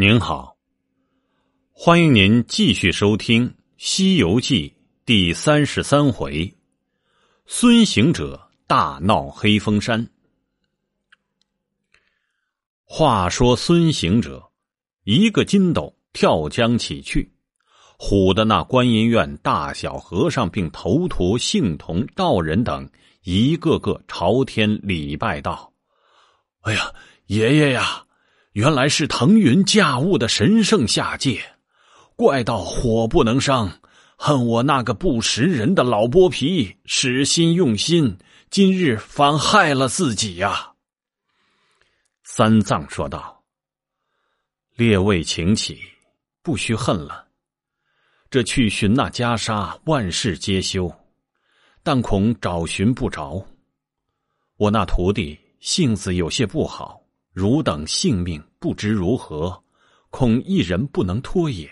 您好，欢迎您继续收听《西游记》第三十三回：孙行者大闹黑风山。话说孙行者一个筋斗跳江起去，唬得那观音院大小和尚并头陀、信童、道人等一个个朝天礼拜道：“哎呀，爷爷呀！”原来是腾云驾雾的神圣下界，怪道火不能伤，恨我那个不识人的老剥皮，使心用心，今日反害了自己呀。三藏说道：“列位请起，不须恨了。这去寻那袈裟，万事皆休，但恐找寻不着。我那徒弟性子有些不好。”汝等性命不知如何，恐一人不能脱也。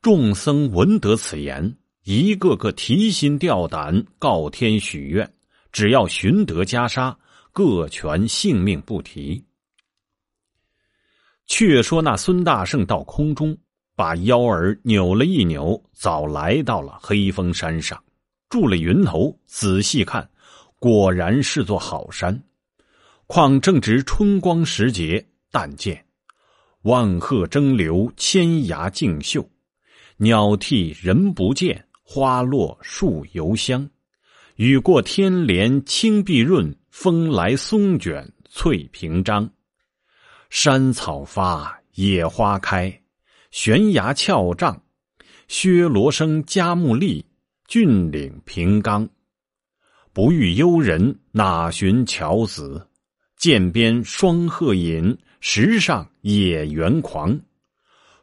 众僧闻得此言，一个个提心吊胆，告天许愿，只要寻得袈裟，各全性命不提。却说那孙大圣到空中，把腰儿扭了一扭，早来到了黑风山上，住了云头，仔细看，果然是座好山。况正值春光时节，但见万壑争流，千崖竞秀，鸟啼人不见，花落树犹香。雨过天连青碧润，风来松卷翠屏张。山草发，野花开，悬崖峭嶂，薛罗生佳木立，峻岭平冈。不遇幽人，哪寻樵子？涧边双鹤饮，石上野猿狂。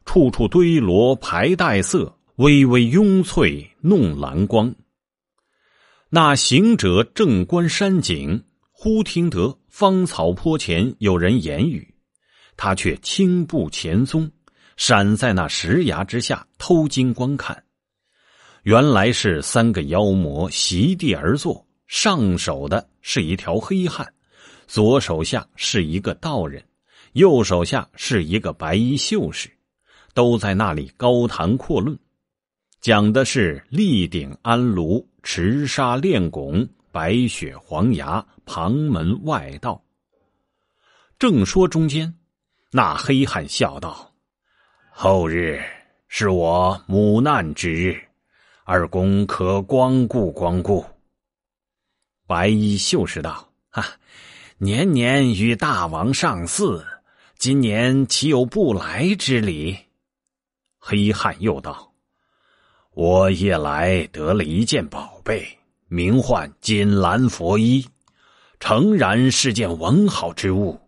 处处堆罗排带色，微微拥翠弄蓝光。那行者正观山景，忽听得芳草坡前有人言语，他却轻步前踪，闪在那石崖之下偷睛观看。原来是三个妖魔席地而坐，上手的是一条黑汉。左手下是一个道人，右手下是一个白衣秀士，都在那里高谈阔论，讲的是立鼎安炉、持沙炼汞、白雪黄牙、旁门外道。正说中间，那黑汉笑道：“后日是我母难之日，二公可光顾光顾。”白衣秀士道：“哈。”年年与大王上寺，今年岂有不来之理？黑汉又道：“我夜来得了一件宝贝，名唤锦兰佛衣，诚然是件文好之物。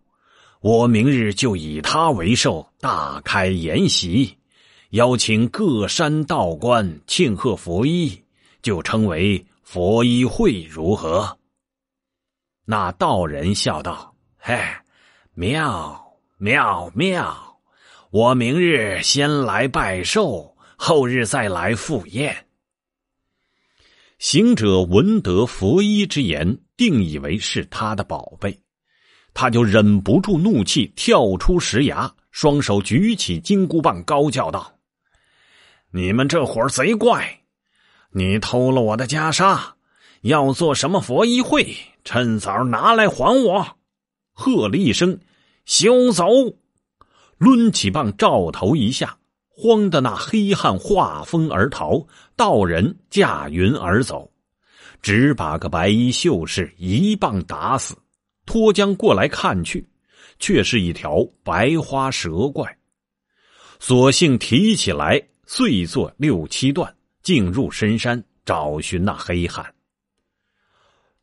我明日就以它为寿，大开筵席，邀请各山道观庆贺佛衣，就称为佛衣会，如何？”那道人笑道：“嘿，妙妙妙！我明日先来拜寿，后日再来赴宴。”行者闻得佛衣之言，定以为是他的宝贝，他就忍不住怒气，跳出石崖，双手举起金箍棒，高叫道：“你们这伙贼怪，你偷了我的袈裟，要做什么佛衣会？”趁早拿来还我！喝了一声：“休走！”抡起棒，照头一下，慌的那黑汉化风而逃，道人驾云而走，只把个白衣秀士一棒打死。脱缰过来看去，却是一条白花蛇怪。索性提起来，碎作六七段，进入深山找寻那黑汉。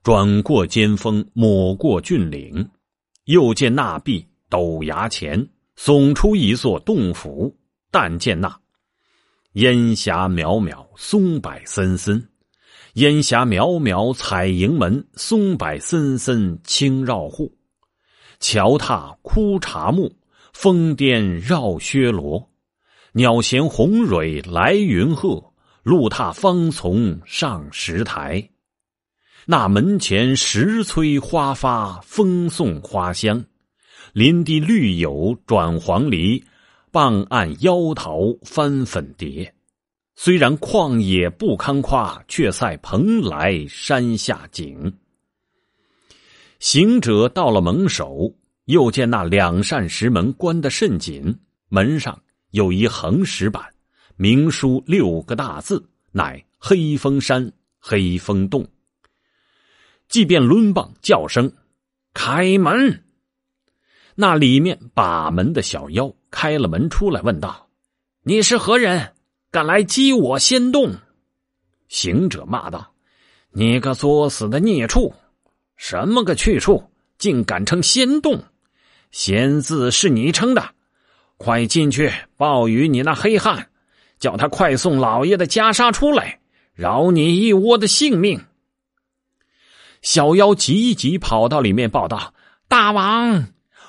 转过尖峰，抹过峻岭，又见那壁陡崖前耸出一座洞府。但见那烟霞渺渺，松柏森森；烟霞渺渺，彩营门，松柏森森，青绕户。桥踏枯茶木，峰巅绕薛罗。鸟衔红蕊来云鹤，路踏芳丛上石台。那门前石催花发，风送花香；林地绿友转黄鹂，傍岸妖桃翻粉蝶。虽然旷野不堪夸，却赛蓬莱山下景。行者到了门首，又见那两扇石门关得甚紧，门上有一横石板，明书六个大字，乃“黑风山黑风洞”。即便抡棒叫声“开门”，那里面把门的小妖开了门出来，问道：“你是何人？敢来激我仙洞？”行者骂道：“你个作死的孽畜！”什么个去处，竟敢称仙洞？仙字是你称的，快进去报与你那黑汉，叫他快送老爷的袈裟出来，饶你一窝的性命。小妖急急跑到里面报道：“大王，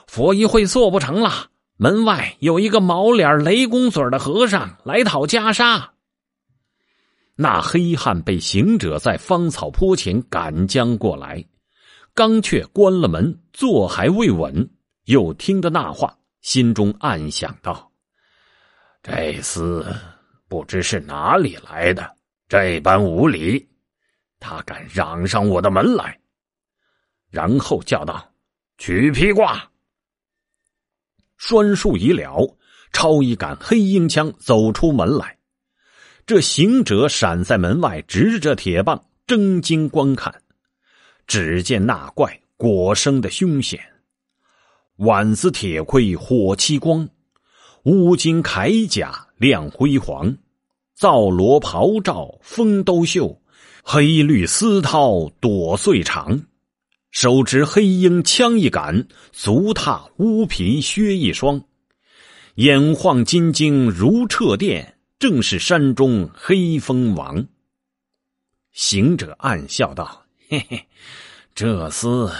佛一会做不成了，门外有一个毛脸雷公嘴的和尚来讨袈裟。”那黑汉被行者在芳草坡前赶将过来。刚却关了门，坐还未稳，又听得那话，心中暗想道：“这厮不知是哪里来的，这般无礼，他敢嚷上我的门来。”然后叫道：“取披挂。”拴树已了，抄一杆黑鹰枪，走出门来。这行者闪在门外，执着铁棒，睁睛观看。只见那怪果生的凶险，挽子铁盔火漆光，乌金铠甲亮辉煌，皂罗袍罩风兜袖，黑绿丝绦朵穗长，手执黑鹰枪一杆，足踏乌皮靴一双，眼晃金睛如掣电，正是山中黑风王。行者暗笑道。嘿嘿，这厮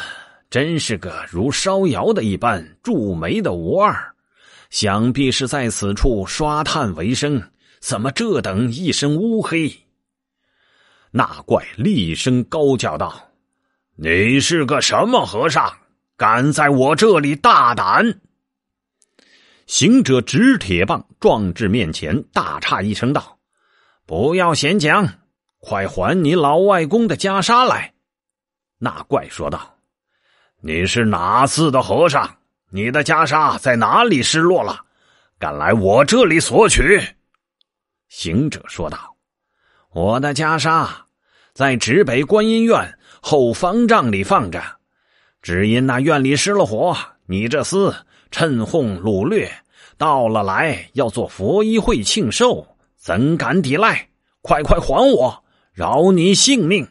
真是个如烧窑的一般铸煤的无二，想必是在此处刷炭为生。怎么这等一身乌黑？那怪厉声高叫道：“你是个什么和尚？敢在我这里大胆！”行者执铁棒撞至面前，大诧一声道：“不要闲讲，快还你老外公的袈裟来！”那怪说道：“你是哪寺的和尚？你的袈裟在哪里失落了？敢来我这里索取？”行者说道：“我的袈裟在指北观音院后方丈里放着，只因那院里失了火，你这厮趁哄掳掠，到了来要做佛衣会庆寿，怎敢抵赖？快快还我，饶你性命！”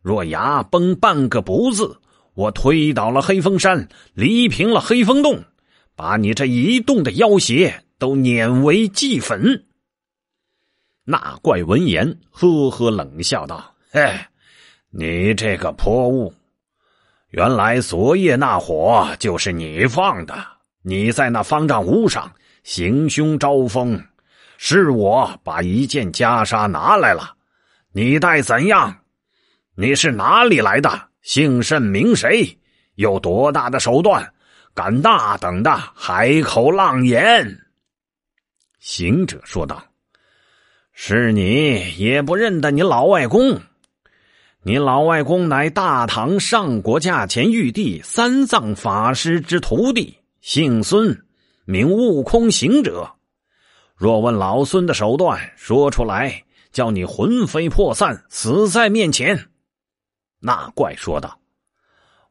若牙崩半个不字，我推倒了黑风山，犁平了黑风洞，把你这一洞的妖邪都碾为齑粉。那怪闻言，呵呵冷笑道：“嘿，你这个泼物！原来昨夜那火就是你放的。你在那方丈屋上行凶招风，是我把一件袈裟拿来了，你待怎样？”你是哪里来的？姓甚名谁？有多大的手段？敢大等的海口浪言？行者说道：“是你也不认得你老外公？你老外公乃大唐上国驾前玉帝三藏法师之徒弟，姓孙，名悟空行者。若问老孙的手段，说出来，叫你魂飞魄散，死在面前。”那怪说道：“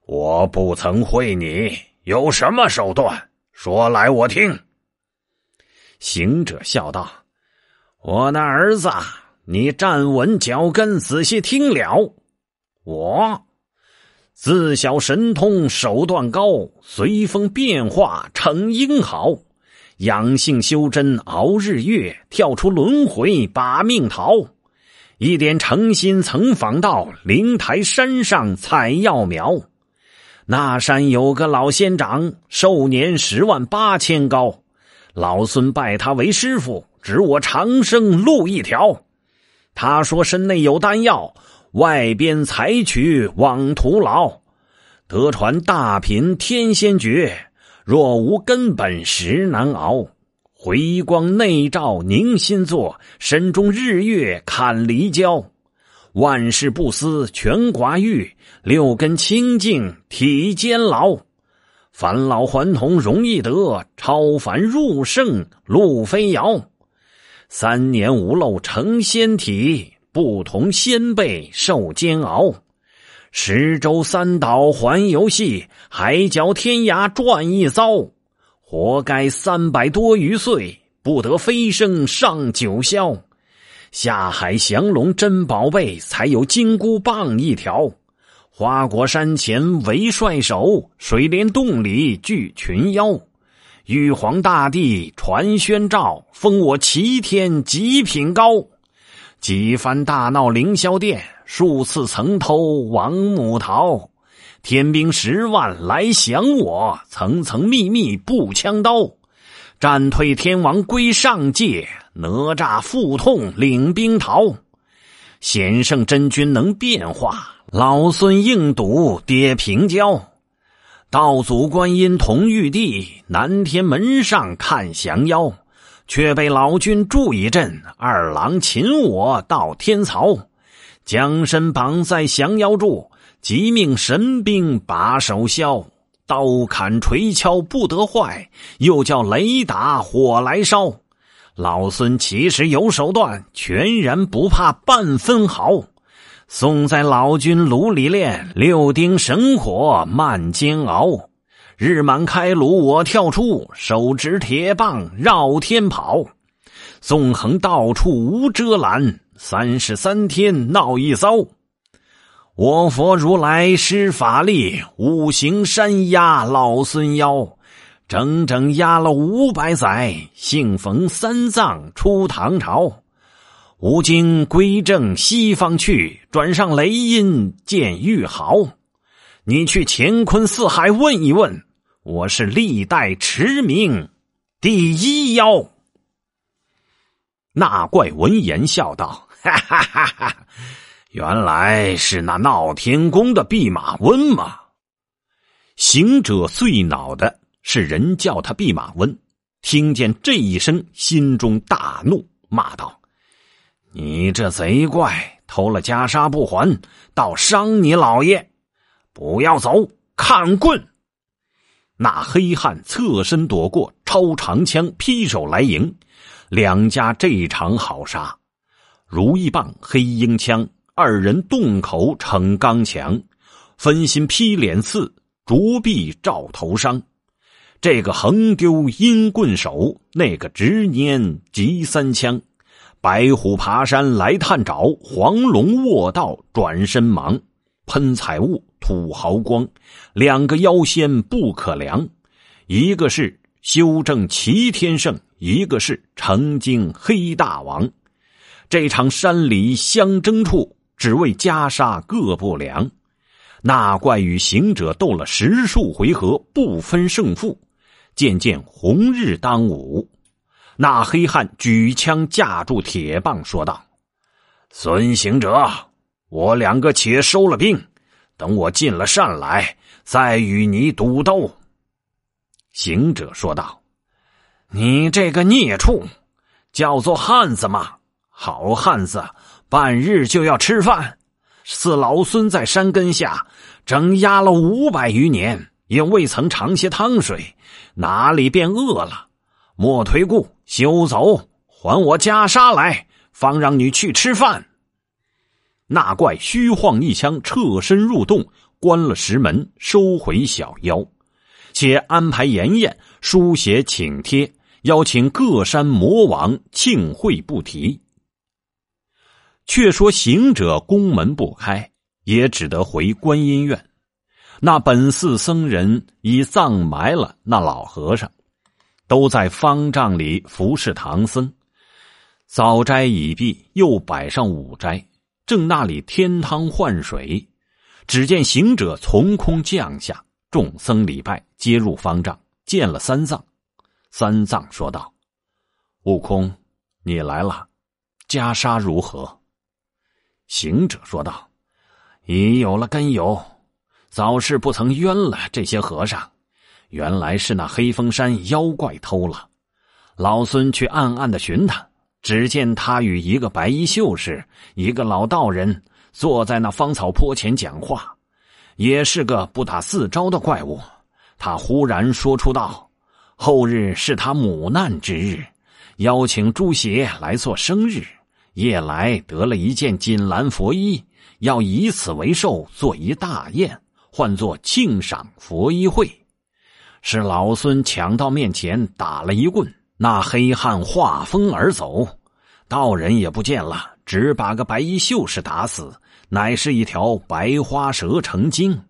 我不曾会你，有什么手段？说来我听。”行者笑道：“我的儿子，你站稳脚跟，仔细听了。我自小神通，手段高，随风变化成英豪，养性修真，熬日月，跳出轮回，把命逃。”一点诚心曾访到灵台山上采药苗，那山有个老仙长，寿年十万八千高。老孙拜他为师傅，指我长生路一条。他说身内有丹药，外边采取枉徒劳。得传大品天仙诀，若无根本，实难熬。回光内照凝心坐，身中日月看离焦。万事不思全寡欲，六根清净体坚牢。返老还童容易得，超凡入圣路非遥。三年无漏成仙体，不同仙辈受煎熬。十洲三岛环游戏，海角天涯转一遭。活该三百多余岁，不得飞升上九霄。下海降龙真宝贝，才有金箍棒一条。花果山前为帅首，水帘洞里聚群妖。玉皇大帝传宣诏，封我齐天极品高。几番大闹凌霄殿，数次曾偷王母桃。天兵十万来降我，层层密密步枪刀，战退天王归上界，哪吒腹痛领兵逃。险胜真君能变化，老孙硬赌跌平交。道祖观音同玉帝，南天门上看降妖，却被老君助一阵，二郎擒我到天曹，将身绑在降妖柱。即命神兵把手削，刀砍锤敲不得坏，又叫雷打火来烧。老孙其实有手段，全然不怕半分毫。送在老君炉里炼，六丁神火慢煎熬。日满开炉我跳出，手执铁棒绕天跑。纵横到处无遮拦，三十三天闹一遭。我佛如来施法力，五行山压老孙腰，整整压了五百载，幸逢三藏出唐朝。吾今归正西方去，转上雷音见玉豪。你去乾坤四海问一问，我是历代驰名第一妖。那怪闻言笑道：“哈哈哈哈！”原来是那闹天宫的弼马温嘛？行者最恼的是人叫他弼马温，听见这一声，心中大怒，骂道：“你这贼怪，偷了袈裟不还，倒伤你老爷！不要走，看棍！”那黑汉侧身躲过，抄长枪劈手来迎，两家这场好杀，如意棒、黑鹰枪。二人洞口逞刚强，分心劈脸刺，着臂照头伤。这个横丢阴棍手，那个直拈急三枪。白虎爬山来探爪，黄龙卧道转身忙。喷彩雾吐豪光，两个妖仙不可量。一个是修正齐天圣，一个是成精黑大王。这场山里相争处。只为袈裟各不良，那怪与行者斗了十数回合，不分胜负。渐渐红日当午，那黑汉举枪架住铁棒，说道：“孙行者，我两个且收了兵，等我进了山来，再与你赌斗。”行者说道：“你这个孽畜，叫做汉子吗？好汉子！”半日就要吃饭，似老孙在山根下整压了五百余年，也未曾尝些汤水，哪里便饿了？莫推故，休走，还我袈裟来，方让你去吃饭。那怪虚晃一枪，侧身入洞，关了石门，收回小妖，且安排严宴，书写请帖，邀请各山魔王庆会不提。却说行者宫门不开，也只得回观音院。那本寺僧人已葬埋了那老和尚，都在方丈里服侍唐僧。早斋已毕，又摆上午斋，正那里添汤换水，只见行者从空降下，众僧礼拜，接入方丈，见了三藏。三藏说道：“悟空，你来了，袈裟如何？”行者说道：“已有了根由，早是不曾冤了这些和尚，原来是那黑风山妖怪偷了。老孙去暗暗的寻他，只见他与一个白衣秀士、一个老道人坐在那芳草坡前讲话，也是个不打四招的怪物。他忽然说出道：“后日是他母难之日，邀请朱邪来做生日。夜来得了一件锦兰佛衣，要以此为寿，做一大宴，唤作庆赏佛衣会。”是老孙抢到面前打了一棍。那黑汉化风而走，道人也不见了，只把个白衣秀士打死，乃是一条白花蛇成精。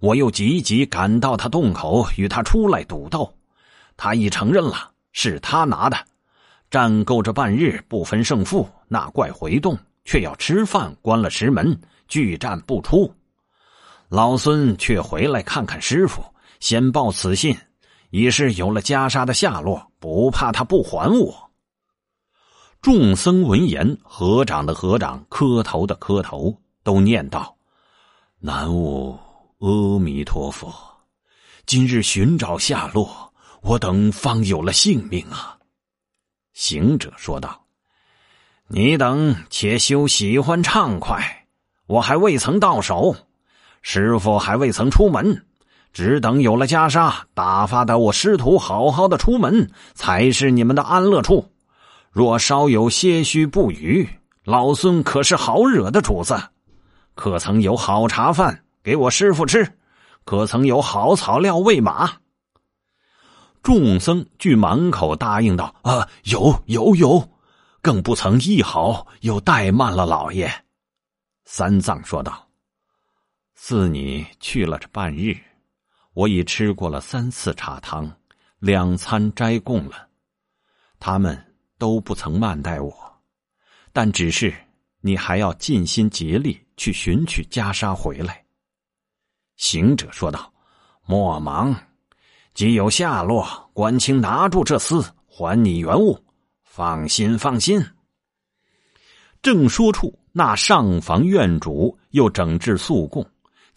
我又急急赶到他洞口，与他出来赌斗，他已承认了是他拿的。战够这半日，不分胜负。那怪回洞却要吃饭，关了石门，拒战不出。老孙却回来看看师傅，先报此信。已是有了袈裟的下落，不怕他不还我。众僧闻言，合掌的合掌，磕头的磕头，都念道：“南无阿弥陀佛。”今日寻找下落，我等方有了性命啊！行者说道：“你等且休喜欢畅快，我还未曾到手，师傅还未曾出门。”只等有了袈裟，打发的我师徒好好的出门，才是你们的安乐处。若稍有些许不语，老孙可是好惹的主子。可曾有好茶饭给我师傅吃？可曾有好草料喂马？众僧俱满口答应道：“啊，有有有，更不曾一毫又怠慢了老爷。”三藏说道：“似你去了这半日。”我已吃过了三次茶汤，两餐斋供了，他们都不曾慢待我，但只是你还要尽心竭力去寻取袈裟回来。行者说道：“莫忙，既有下落，关清拿住这厮，还你原物。放心，放心。”正说处，那上房院主又整治素供，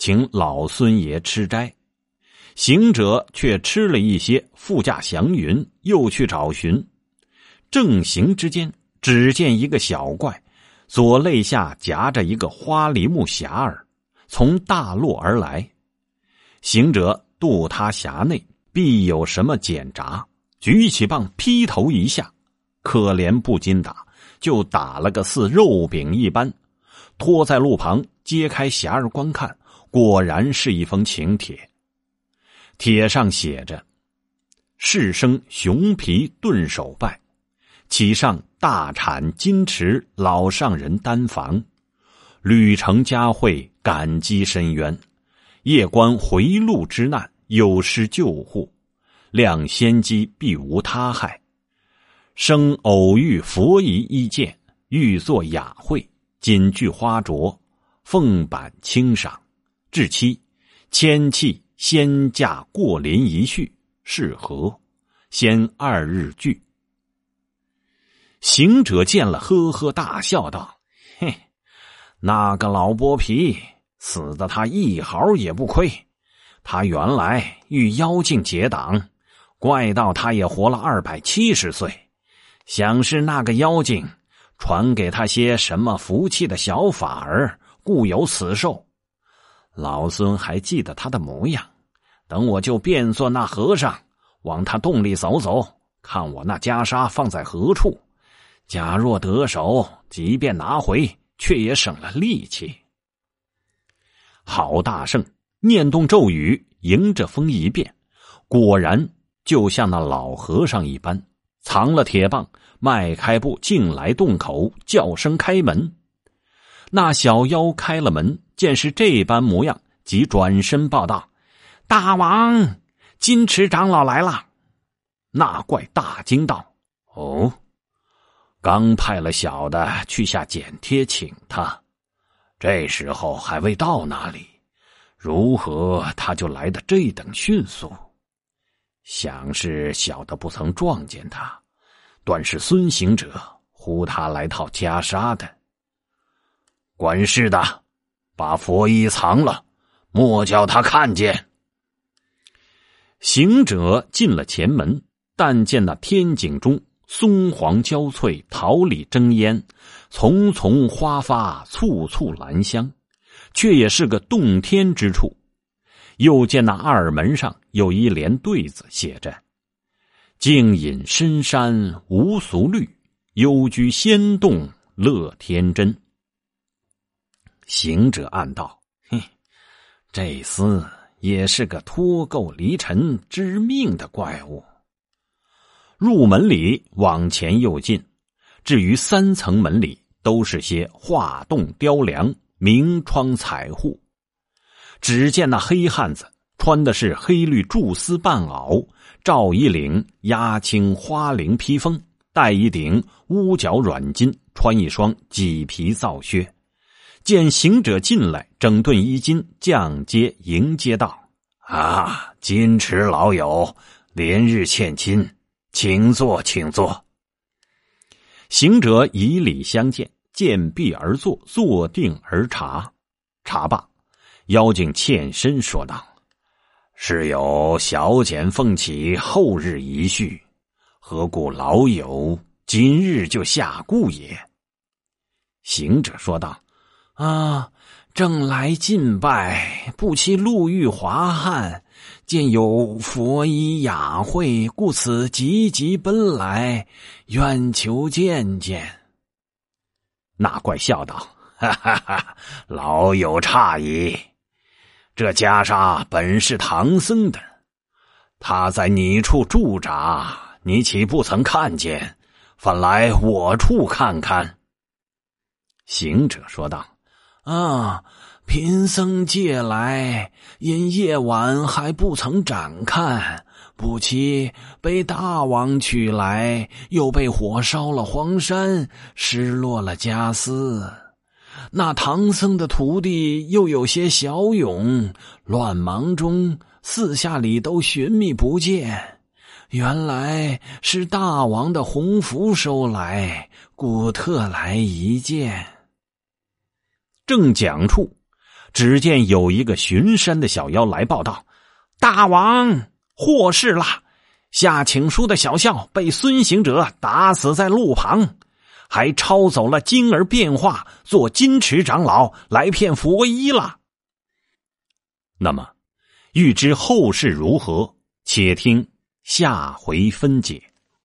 请老孙爷吃斋。行者却吃了一些，副驾祥云，又去找寻。正行之间，只见一个小怪，左肋下夹着一个花梨木匣儿，从大路而来。行者度他匣内必有什么检查，举起棒劈头一下，可怜不禁打，就打了个似肉饼一般，拖在路旁，揭开匣儿观看，果然是一封请帖。帖上写着：“世生熊皮顿首拜，启上大产金池老上人丹房，旅程佳慧感激深渊，夜观回路之难有失救护，量仙机必无他害，生偶遇佛仪一见，欲作雅会，锦具花着，奉板清赏，至期千器。”先驾过林一叙是何？先二日聚。行者见了，呵呵大笑道：“嘿，那个老剥皮死的他一毫也不亏。他原来与妖精结党，怪道他也活了二百七十岁。想是那个妖精传给他些什么福气的小法儿，故有此寿。老孙还记得他的模样。”等我就变作那和尚，往他洞里走走，看我那袈裟放在何处。假若得手，即便拿回，却也省了力气。郝大圣念动咒语，迎着风一变，果然就像那老和尚一般，藏了铁棒，迈开步进来洞口，叫声开门。那小妖开了门，见是这般模样，即转身报道。大王，金池长老来了。那怪大惊道：“哦，刚派了小的去下简贴请他，这时候还未到那里，如何他就来的这等迅速？想是小的不曾撞见他，断是孙行者呼他来套袈裟的。管事的，把佛衣藏了，莫叫他看见。”行者进了前门，但见那天井中松黄交翠，桃李争烟，丛丛花发，簇簇兰香，却也是个洞天之处。又见那二门上有一联对子，写着：“静隐深山无俗虑，幽居仙洞乐天真。”行者暗道：“嘿，这厮也是个脱垢离尘、知命的怪物。”入门里往前又进，至于三层门里，都是些画栋雕梁、明窗彩户。只见那黑汉子穿的是黑绿缎丝半袄，罩一领压青花绫披风，戴一顶乌角软巾，穿一双麂皮皂靴。见行者进来，整顿衣襟，降阶迎接道：“啊，金池老友，连日欠亲，请坐，请坐。”行者以礼相见，见壁而坐，坐定而茶，茶罢。妖精欠身说道：“是有小简奉起后日一叙，何故老友今日就下顾也？”行者说道：“啊，正来进拜，不期路遇华汉，见有佛衣雅会，故此急急奔来，愿求见见。”那怪笑道：“哈哈哈，老友诧异。”这袈裟本是唐僧的，他在你处驻扎，你岂不曾看见？反来我处看看。行者说道：“啊，贫僧借来，因夜晚还不曾展看，不期被大王取来，又被火烧了荒山，失落了家私。”那唐僧的徒弟又有些小勇，乱忙中四下里都寻觅不见，原来是大王的洪福收来，故特来一见。正讲处，只见有一个巡山的小妖来报道：“大王祸事了，下请书的小校被孙行者打死在路旁。”还抄走了金儿变化做金池长老来骗佛衣了。那么，欲知后事如何，且听下回分解。